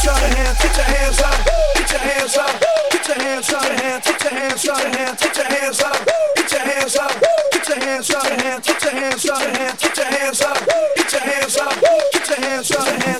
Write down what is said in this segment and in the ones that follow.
hands up, hands, up! put your hands up, put your hands up, put your hands up, hands, up! put your hands up, hands, up! put your hands up, put your hands up, put your hands up, hands, up! put your hands up, hands, up! put your hands up, put your hands up, put your hands up, hands.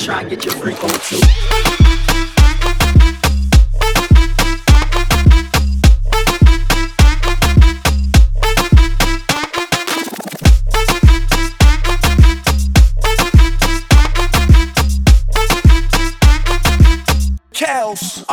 Try and get your freak on too. Kels.